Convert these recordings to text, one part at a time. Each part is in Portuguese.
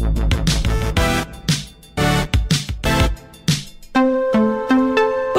Thank you.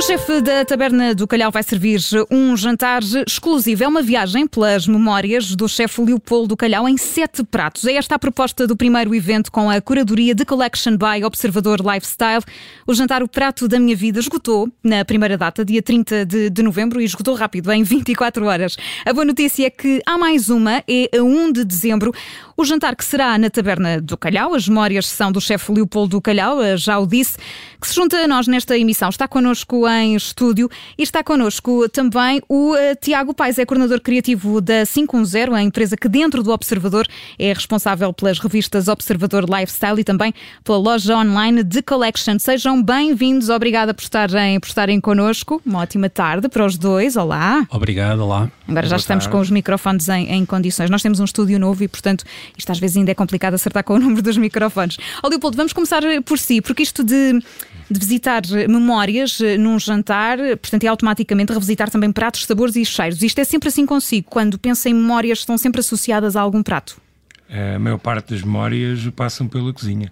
O chefe da Taberna do Calhau vai servir um jantar exclusivo. É uma viagem pelas memórias do chefe Leopoldo do Calhau em sete pratos. É esta a proposta do primeiro evento com a curadoria de Collection by Observador Lifestyle. O jantar O Prato da Minha Vida esgotou na primeira data, dia 30 de, de novembro, e esgotou rápido, em 24 horas. A boa notícia é que há mais uma, é a 1 de dezembro. O jantar que será na Taberna do Calhau, as memórias são do chefe Leopoldo do Calhau, já o disse, que se junta a nós nesta emissão. Está connosco em estúdio e está connosco também o uh, Tiago Paes, é coordenador criativo da 510, a empresa que dentro do Observador é responsável pelas revistas Observador Lifestyle e também pela loja online de Collection. Sejam bem-vindos, obrigada por estarem, por estarem connosco. Uma ótima tarde para os dois. Olá. Obrigado, olá. Agora já estamos tarde. com os microfones em, em, condições. Nós temos um estúdio novo e, portanto, isto às vezes ainda é complicado acertar com o número dos microfones. Ó Leopoldo, vamos começar por si, porque isto de de visitar memórias eh, num jantar, portanto, é automaticamente revisitar também pratos, sabores e cheiros. Isto é sempre assim consigo, quando pensa em memórias, estão sempre associadas a algum prato? A maior parte das memórias passam pela cozinha.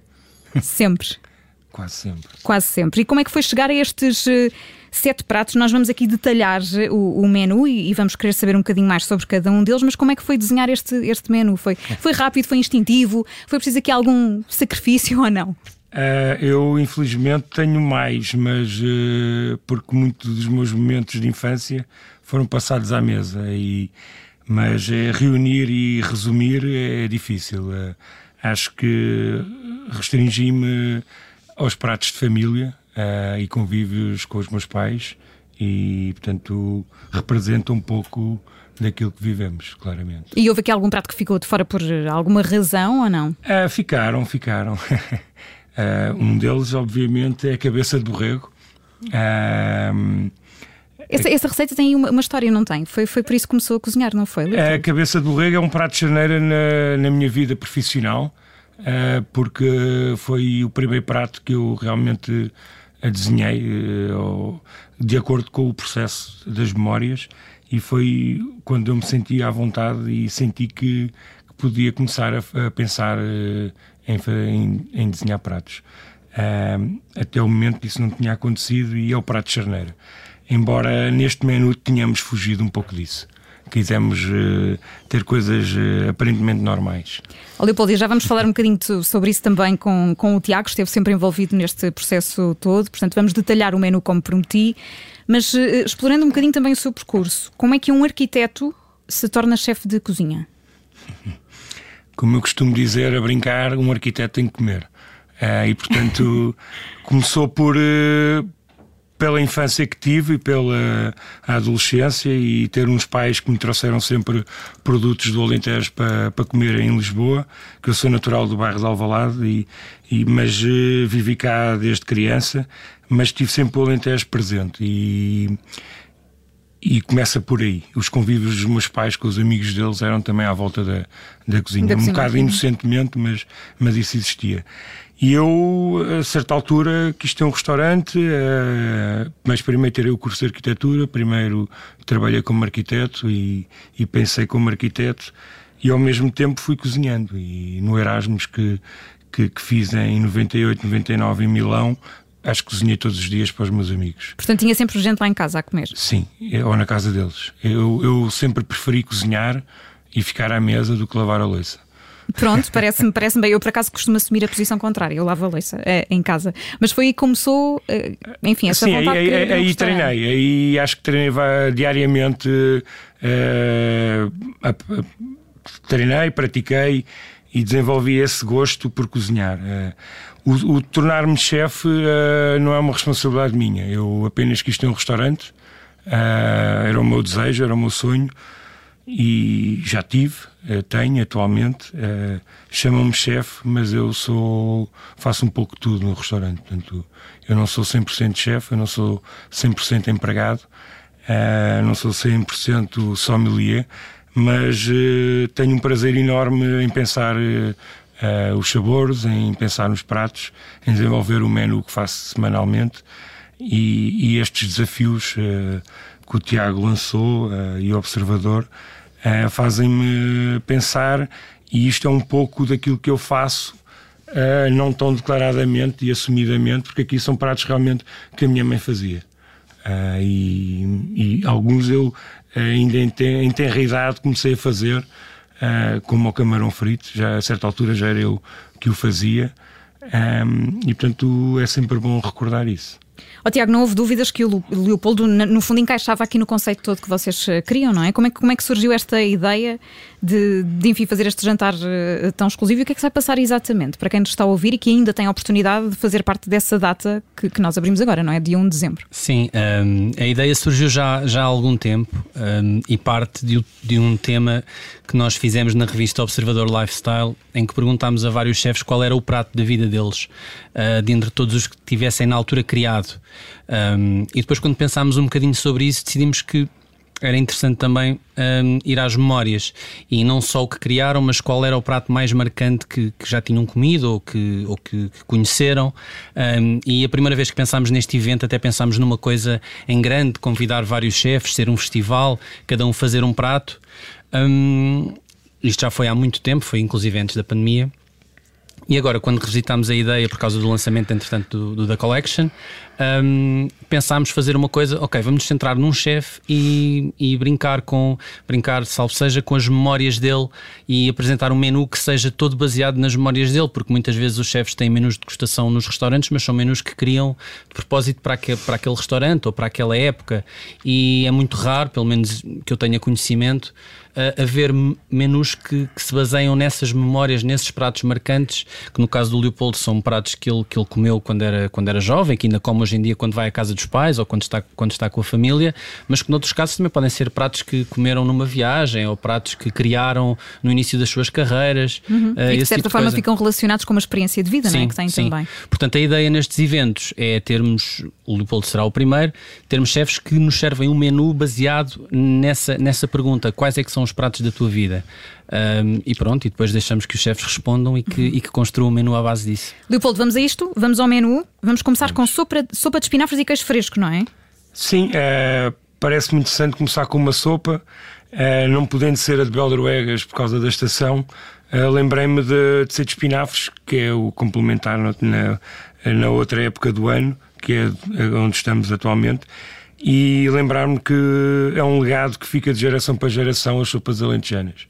Sempre. Quase sempre. Quase sempre. E como é que foi chegar a estes uh, sete pratos? Nós vamos aqui detalhar eh, o, o menu e, e, vamos querer saber um bocadinho mais sobre cada um deles, mas como é que foi desenhar este, este menu? Foi, foi rápido, foi instintivo? Foi preciso aqui algum sacrifício ou não? Uh, eu, infelizmente, tenho mais, mas uh, porque muitos dos meus momentos de infância foram passados à mesa. E, mas é reunir e resumir é difícil. Uh, acho que restringi-me aos pratos de família e convívios com os meus pais, e, portanto, representa um pouco daquilo que vivemos, claramente. E houve aqui algum prato que ficou de fora por alguma razão ou não? ficaram, ficaram. Uh, um deles, obviamente, é a cabeça de borrego. Uh, essa, essa, receita tem uma, uma, história, não tem? Foi, foi por isso que começou a cozinhar, não foi? A cabeça de borrego é um prato de charneira na, na minha vida profissional, uh, porque foi o primeiro prato que eu realmente desenhei uh, de acordo com o processo das memórias e foi quando eu me senti à vontade e senti que, que podia começar a, a pensar em, em, em desenhar pratos. Uh, até o momento isso não tinha acontecido e é o prato de charneira. Embora neste menu tenhamos fugido um pouco disso. Quisemos uh, ter coisas uh, aparentemente normais. Oh, Leopoldo, já vamos falar um bocadinho sobre isso também com, com o Tiago, esteve sempre envolvido neste processo todo, portanto vamos detalhar o menu como prometi, mas uh, explorando um bocadinho também o seu percurso, como é que um arquiteto se torna chefe de cozinha? como eu costumo dizer, a brincar, um arquiteto tem que comer. Uh, e portanto começou por uh, pela infância que tive e pela adolescência e ter uns pais que me trouxeram sempre produtos do Alentejo para, para comer em Lisboa, que eu sou natural do bairro de Alvalade e, e mas uh, vivi cá desde criança, mas tive sempre o Alentejo presente e e começa por aí. Os convívios dos meus pais com os amigos deles eram também à volta da, da cozinha. Da um cozinha. bocado inocentemente, mas, mas isso existia. E eu, a certa altura, quis ter um restaurante, uh, mas primeiro tirei o curso de arquitetura, primeiro trabalhei como arquiteto e, e pensei como arquiteto, e ao mesmo tempo fui cozinhando. E no Erasmus que, que, que fiz em 98, 99 em Milão, acho que cozinhei todos os dias para os meus amigos. Portanto, tinha sempre gente lá em casa a comer? Sim, ou na casa deles. Eu, eu sempre preferi cozinhar e ficar à mesa do que lavar a louça. Pronto, parece-me parece bem. Eu, por acaso, costumo assumir a posição contrária. Eu lavo a louça é, em casa. Mas foi aí que começou, é, enfim, essa Sim, vontade aí, aí, aí treinei. Aí acho que treinei diariamente. Uh, treinei, pratiquei e desenvolvi esse gosto por cozinhar. Uh, o, o tornar-me chefe uh, não é uma responsabilidade minha. Eu apenas quis ter um restaurante, uh, era o meu desejo, era o meu sonho e já tive, uh, tenho atualmente. Chamam-me chefe, mas eu sou faço um pouco tudo no restaurante. Portanto, eu não sou 100% chefe, eu não sou 100% empregado, não sou 100% sommelier, mas tenho um prazer enorme em pensar uh, os sabores, em pensar nos pratos, em desenvolver o menu que faço semanalmente e, e estes desafios uh, que o Tiago lançou uh, e o Observador fazem-me pensar, e isto é um pouco daquilo que eu faço uh, não tão declaradamente e assumidamente, porque aqui são pratos realmente que a minha mãe fazia. Uh, e, e, alguns eu ainda em, em tenra idade comecei a fazer, como o camarão frito, já a certa altura já era eu que o fazia, um, e portanto é sempre bom recordar isso. Oh, Tiago, não houve dúvidas que o Leopoldo, no fundo, encaixava aqui no conceito todo que vocês eh, criam, não é? Como é que, como é que surgiu esta ideia de, de, enfim, fazer este jantar uh, tão exclusivo? E o que é que vai passar exatamente para quem nos está a ouvir e que ainda tem a oportunidade de fazer parte dessa data que, que nós abrimos agora, não é? Dia 1 de dezembro. Sim, um, a ideia surgiu já, já há algum tempo um, e parte de, de um tema que nós fizemos na revista Observador Lifestyle, em que perguntámos a vários chefes qual era o prato da vida deles, uh, de todos os que tivessem na altura criado. Um, e depois, quando pensámos um bocadinho sobre isso, decidimos que era interessante também um, ir às memórias e não só o que criaram, mas qual era o prato mais marcante que, que já tinham comido ou que, ou que, que conheceram. Um, e a primeira vez que pensámos neste evento, até pensámos numa coisa em grande: convidar vários chefes, ser um festival, cada um fazer um prato. Um, isto já foi há muito tempo, foi inclusive antes da pandemia. E agora, quando revisitámos a ideia por causa do lançamento, entretanto, do, do The Collection, um, pensámos fazer uma coisa, ok, vamos nos centrar num chefe e, e, brincar com, brincar, salvo seja, com as memórias dele e apresentar um menu que seja todo baseado nas memórias dele, porque muitas vezes os chefes têm menus de degustação nos restaurantes, mas são menus que criam de propósito para, aquele, para aquele restaurante ou para aquela época. E é muito raro, pelo menos que eu tenha conhecimento, haver menus que, que, se baseiam nessas memórias, nesses pratos marcantes, que no caso do Leopoldo são pratos que ele, que ele comeu quando era, quando era jovem, que ainda come hoje em dia quando vai à casa dos pais ou quando está, quando está com a família, mas que noutros casos também podem ser pratos que comeram numa viagem ou pratos que criaram no início das suas carreiras. Uhum. Uh, e de certa tipo forma ficam relacionados com uma experiência de vida, sim, não é? Que têm sim. também. Portanto, a ideia nestes eventos é termos, o Leopoldo será o primeiro, termos chefes que nos servem um menu baseado nessa, nessa pergunta: quais é que são os pratos da tua vida? Um, e pronto, e depois deixamos que os chefes respondam e que, e que construam o menu à base disso. Leopoldo, vamos a isto? Vamos ao menu? Vamos começar vamos. com sopa, sopa de espinafres e queijo fresco, não é? Sim, é, parece muito interessante começar com uma sopa, é, não podendo ser a de Beldroegas por causa da estação. É, lembrei-me de, de ser de espinafres, que é o complementar na, na outra época do ano, que é onde estamos atualmente e lembrar-me que é um legado que fica de geração para geração as sopas alentejanas.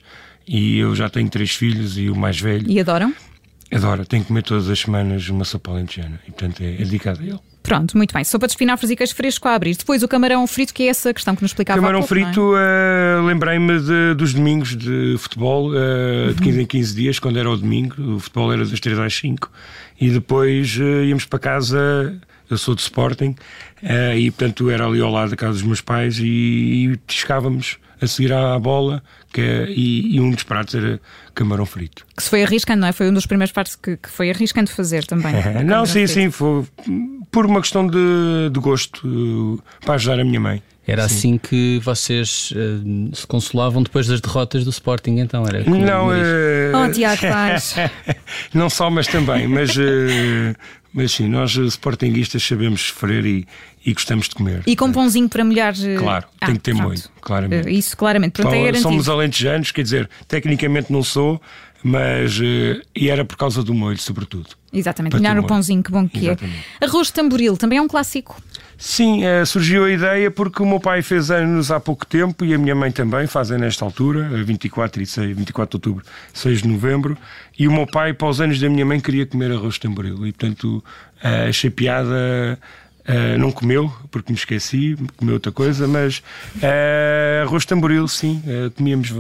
E eu já tenho três filhos e o mais velho. E adoram? Adora, tenho que comer todas as semanas uma sopa alentejana e, portanto, é, é dedicado a ele. Pronto, muito bem. Sopa de espinafres e queijo fresco a abrir. Depois o camarão frito, que é essa questão que nos explicava Camarão pouco, frito, é? uh, lembrei-me dos domingos de futebol, uh, uhum. de 15 em 15 dias, quando era o domingo. O futebol era das 3 às 5. E depois uh, íamos para casa eu sou de Sporting, uh, e portanto era ali ao lado da casa dos meus pais e, e tiscávamos a seguir à bola que é, e, e, um dos pratos era camarão frito. Que se foi arriscando, não é? Foi um dos primeiros pratos que, que foi arriscando fazer também. não, sim, frito. sim, foi por uma questão de, de gosto, uh, para ajudar a minha mãe. Era Sim. assim que vocês uh, se consolavam depois das derrotas do Sporting, então? Era não, uh... oh, Tiago Paz. não só, mas também. Mas, uh, mas sim, nós Sportinguistas sabemos sofrer e, e gostamos de comer. E com pãozinho para molhar. Claro, ah, tem que ter molho, claramente. Isso, claramente. Pronto, é somos alentejanos, quer dizer, tecnicamente não sou, mas. e era por causa do molho, sobretudo. Exatamente, molhar o pãozinho, que bom que é. Exatamente. é. Arroz de tamboril também é um clássico. Sim, é, surgiu a ideia porque o meu pai fez anos há pouco tempo e a minha mãe também, fazem nesta altura, 24, e 6, 24 de outubro, 6 de novembro, e o meu pai, para os anos da minha mãe, queria comer arroz de tamboril. E, portanto, uh, achei piada. Uh, não comeu, porque me esqueci, comeu outra coisa, mas uh, arroz tamboril, sim, comíamos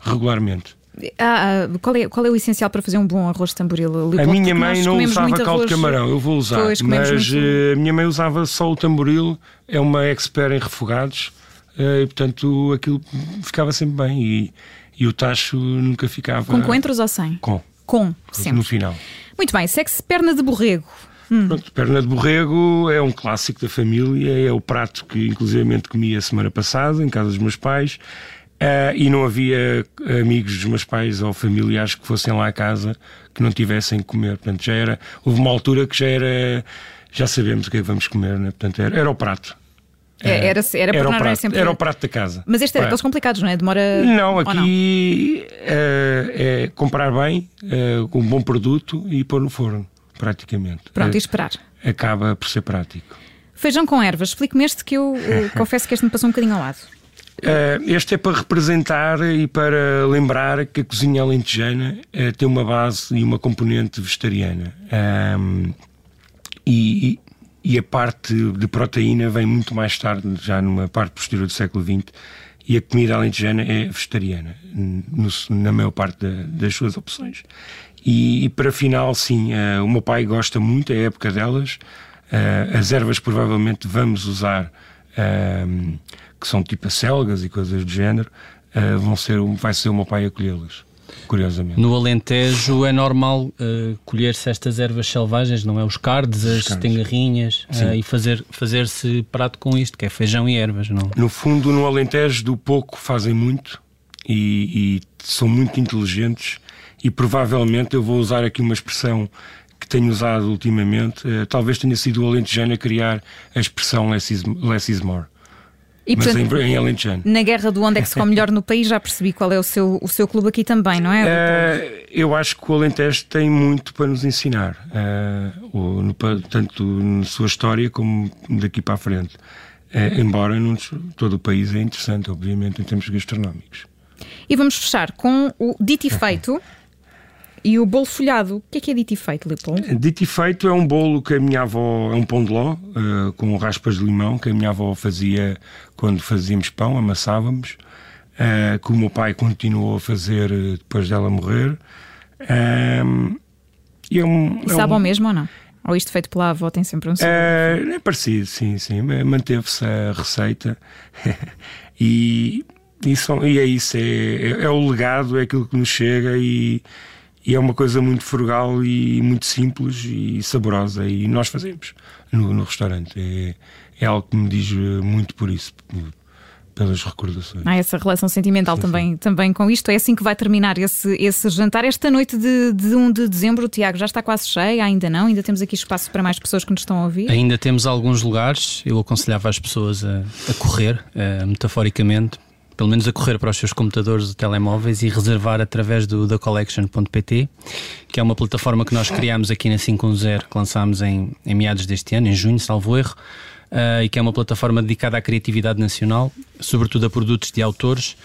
regularmente. Ah, ah, qual, é, qual é o essencial para fazer um bom arroz tamboril? a minha mãe não usava caldo de camarão, eu vou usar, pois, mas muito... Eh, a minha mãe usava só o tamboril, é uma expert em refogados, eh, e portanto aquilo ficava sempre bem e, e o tacho nunca ficava. Com coentros ou sem? Com. Com, sempre. No final. Muito bem, sexo perna de borrego. Hum. Pronto, perna de borrego é um clássico da família, é o prato que inclusivamente comi a semana passada em casa dos meus pais. Uh, e não havia amigos dos meus pais ou familiares que fossem lá à casa que não tivessem que comer. Portanto, já era. Houve uma altura que já era. Já sabemos o que é que vamos comer, né? Portanto, era, era o prato. É, era, era, era, o não prato, sempre... era o prato da casa. Mas este é daqueles complicados, não é? Demora. Não, aqui é, é comprar bem, é, um bom produto e pôr no forno, praticamente. Pronto, É, e esperar. Acaba por ser prático. Feijão com ervas. Explique-me este que eu eh, confesso que este me passou um bocadinho ao lado. Eh, este é para representar e para lembrar que a cozinha alentejana eh, tem uma base e uma componente vegetariana. E, e a parte de proteína vem muito mais tarde, já numa parte posterior do século XX, e a comida alentejana é vegetariana, no- na maior parte da- das suas opções. E, e para final, sim, eh, o meu pai gosta muito, é a época delas. Eh, as ervas provavelmente vamos usar, que são tipo acelgas e coisas do género, eh, vão ser, vai ser o meu pai a colhê-las, curiosamente. No Alentejo é normal eh, colher-se estas ervas selvagens, não é? Os cardes, as cardes. tengarrinhas eh, e fazer- fazer-se prato com isto, que é feijão e ervas, não? No fundo, no Alentejo, do pouco fazem muito e, e são muito inteligentes. E provavelmente eu vou usar aqui uma expressão que tenho usado ultimamente. eh, talvez tenha sido o Alentejano a criar a expressão less is, less is more. E Mas portanto, em, em Alentejano. na guerra do onde é que se come melhor no país, já percebi qual é o seu, o seu clube aqui também, não é? Eh, eu acho que o Alentejo tem muito para nos ensinar, no- pa- tanto na sua história como daqui para a frente. Eh, embora não todo o país é interessante, obviamente, em termos gastronómicos. E vamos fechar com o dito e feito e o bolo folhado. O que é que é dito e feito, Leopoldo? Dito e feito, é um bolo que a minha avó, é um pão de ló, eh, com raspas de limão, que a minha avó fazia quando fazíamos pão, amassávamos, eh, que o meu pai continuou a fazer eh, depois dela morrer. Ahm, e é um, E é sabe um- ao mesmo ou não? Ou isto feito pela avó tem sempre um sabor? É, é parecido, sim, sim. Manteve-se a receita e, e, são- e é isso, é, é- é o legado, é aquilo que nos chega e, e é uma coisa muito frugal e muito simples e saborosa e nós fazemos no, no restaurante. É, é algo que me diz eh, muito por isso, pelas recordações. Há essa relação sentimental também, também com isto. É assim que vai terminar esse, esse jantar. Esta noite de, de 1 de dezembro, o Tiago já está quase cheia, ainda não? Ainda temos aqui espaço para mais pessoas que nos estão a ouvir? Ainda temos alguns lugares, eu aconselhava as pessoas a, a correr, eh, metaforicamente, pelo menos a correr para os seus computadores ou telemóveis e reservar através do thecollection.pt, que é uma plataforma que nós criámos aqui na 510, que lançámos em, em meados deste ano, em junho, salvo erro, eh, e que é uma plataforma dedicada à criatividade nacional, sobretudo a produtos de autores,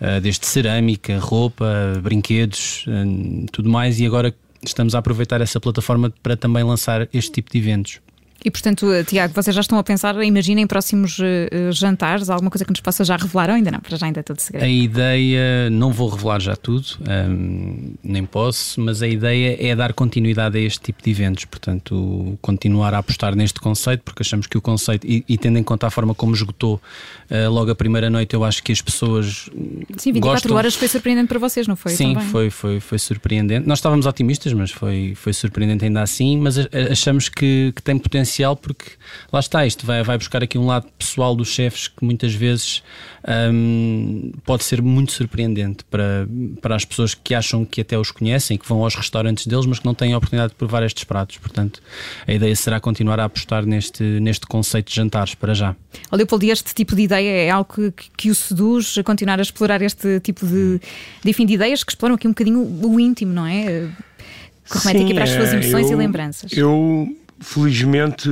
eh, desde cerâmica, roupa, brinquedos, eh, tudo mais, e agora estamos a aproveitar essa plataforma para também lançar este tipo de eventos. E portanto, eh, Tiago, vocês já estão a pensar, imaginem próximos eh, jantares, alguma coisa que nos possa já revelar ou ainda não? Para já ainda é tudo segredo. A ideia, não vou revelar já tudo, hum, nem posso, mas a ideia é dar continuidade a este tipo de eventos, portanto, continuar a apostar neste conceito, porque achamos que o conceito, e, e tendo em conta a forma como esgotou eh, logo a primeira noite, eu acho que as pessoas Sim, 24 gostam. horas foi surpreendente para vocês, não foi? Sim, Também. foi, foi, foi surpreendente. Nós estávamos otimistas, mas foi, foi surpreendente ainda assim. Mas achamos que, que tem potencial porque lá está, isto vai, vai buscar aqui um lado pessoal dos chefes que muitas vezes hum, pode ser muito surpreendente para, para as pessoas que acham que até os conhecem, que vão aos restaurantes deles, mas que não têm a oportunidade de provar estes pratos. Portanto, a ideia será continuar a apostar neste, neste conceito de jantares para já. Ó, Leopoldo, e este tipo de ideia é algo que, que- o seduz a continuar a explorar este tipo de, de, enfim, de ideias que exploram aqui um bocadinho o íntimo, não é? Que remete aqui para as suas é, emoções e eu- lembranças. Eu, felizmente,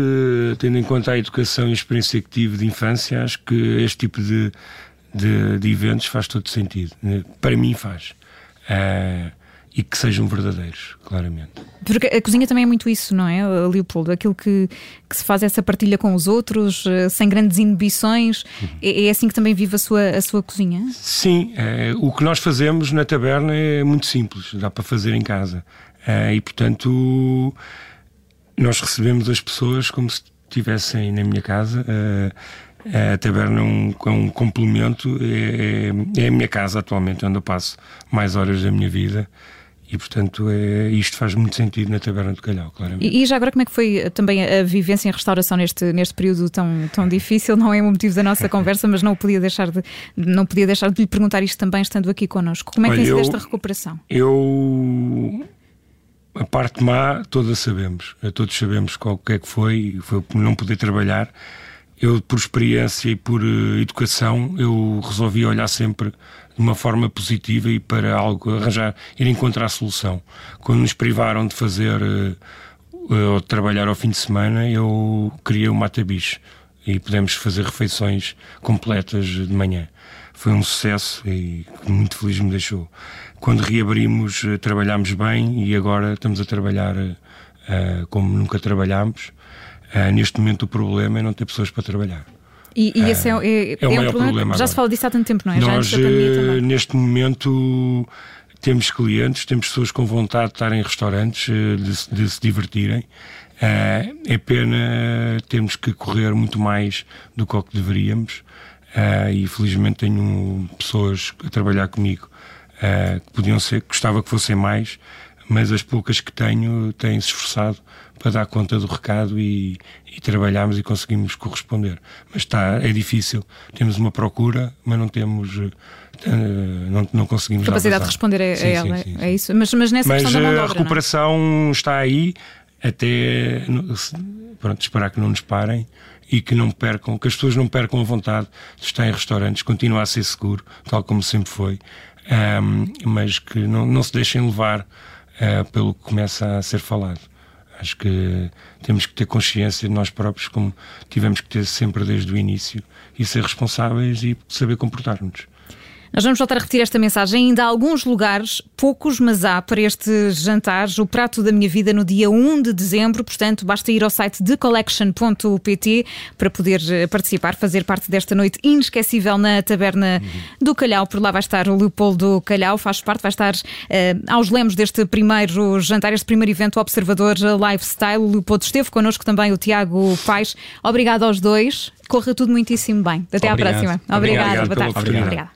tendo em conta a educação e a experiência que tive de infância, acho que este tipo de, de, de eventos faz todo sentido. Para mim faz. Ah, e que sejam verdadeiros, claramente. Porque a cozinha também é muito isso, não é, Leopoldo? Aquilo que, que se faz essa partilha com os outros, eh, sem grandes inibições. É, é assim que também vive a sua, a sua cozinha? Sim, eh, o que nós fazemos na taberna é muito simples, dá para fazer em casa. Eh, e, portanto, nós recebemos as pessoas como se estivessem na minha casa. Eh, a taberna é um, é um complemento, é, é- é a minha casa atualmente, onde eu passo mais horas da minha vida. E, portanto, é, isto faz muito sentido na Taberna do Calhau, claramente. E, e já agora, como é que foi eh, também a, a vivência em restauração neste, neste período tão, tão difícil? Não é o motivo da nossa conversa, mas não podia deixar de, não podia deixar de lhe perguntar isto também, estando aqui connosco. Como é que Olha, tem sido eu- esta recuperação? Eu. A parte má, todas sabemos. Eh, Todos sabemos qual que é que foi. Foi não poder trabalhar. eu, por experiência e por uh, educação, eu resolvi olhar sempre de uma forma positiva e para algo arranjar, ir encontrar a solução. Quando nos privaram de fazer uh, ou de trabalhar ao fim de semana, eu criei o Matabicho e pudemos fazer refeições completas de manhã. Foi um sucesso e muito feliz me deixou. Quando reabrimos, trabalhámos bem e agora estamos a trabalhar uh, como nunca trabalhámos Uh, neste momento o problema é não ter pessoas para trabalhar. E, e esse é, é, é, é o maior problema. problema já agora. se fala disso há tanto tempo, não é? Nós, neste momento, temos clientes, temos pessoas com vontade de estar em restaurantes, de, de, se divertirem. é pena termos que correr muito mais do que o que deveríamos. E felizmente tenho pessoas a trabalhar comigo que podiam ser, gostava que fossem mais, mas as poucas que tenho têm-se esforçado para dar conta do recado e, e trabalhamos e conseguimos corresponder. Mas está, é difícil. Temos uma procura, mas não temos. Eh, não, não conseguimos. Capacidade de responder a, sim, a ela, sim, sim, é isso. Mas, mas nessa mas questão da mão a é? recuperação está aí, até pronto, esperar que não nos parem e que não percam, que as pessoas não percam a vontade de estar em restaurantes, continua a ser seguro, tal como sempre foi, um, mas que não, não se deixem levar uh, pelo que começa a ser falado. Acho que temos que ter consciência de nós próprios, como tivemos que ter sempre desde o início, e ser responsáveis e saber comportar-nos. Nós vamos voltar a repetir esta mensagem. Ainda há alguns lugares, poucos, mas há para este jantar, o prato da minha vida no dia 1 de dezembro. Portanto, basta ir ao site de collection.pt para poder eh, participar, fazer parte desta noite inesquecível na Taberna uhum. do Calhau. Por lá vai estar o Leopoldo Calhau, faz parte, vai estar uh, aos lemos deste primeiro jantar, este primeiro evento Observador Lifestyle. O Leopoldo esteve connosco também, o Tiago Pais. Obrigado aos dois. Corra tudo muitíssimo bem. Até Obrigado. à próxima. Obrigada. Obrigado Boa tarde. Obrigada.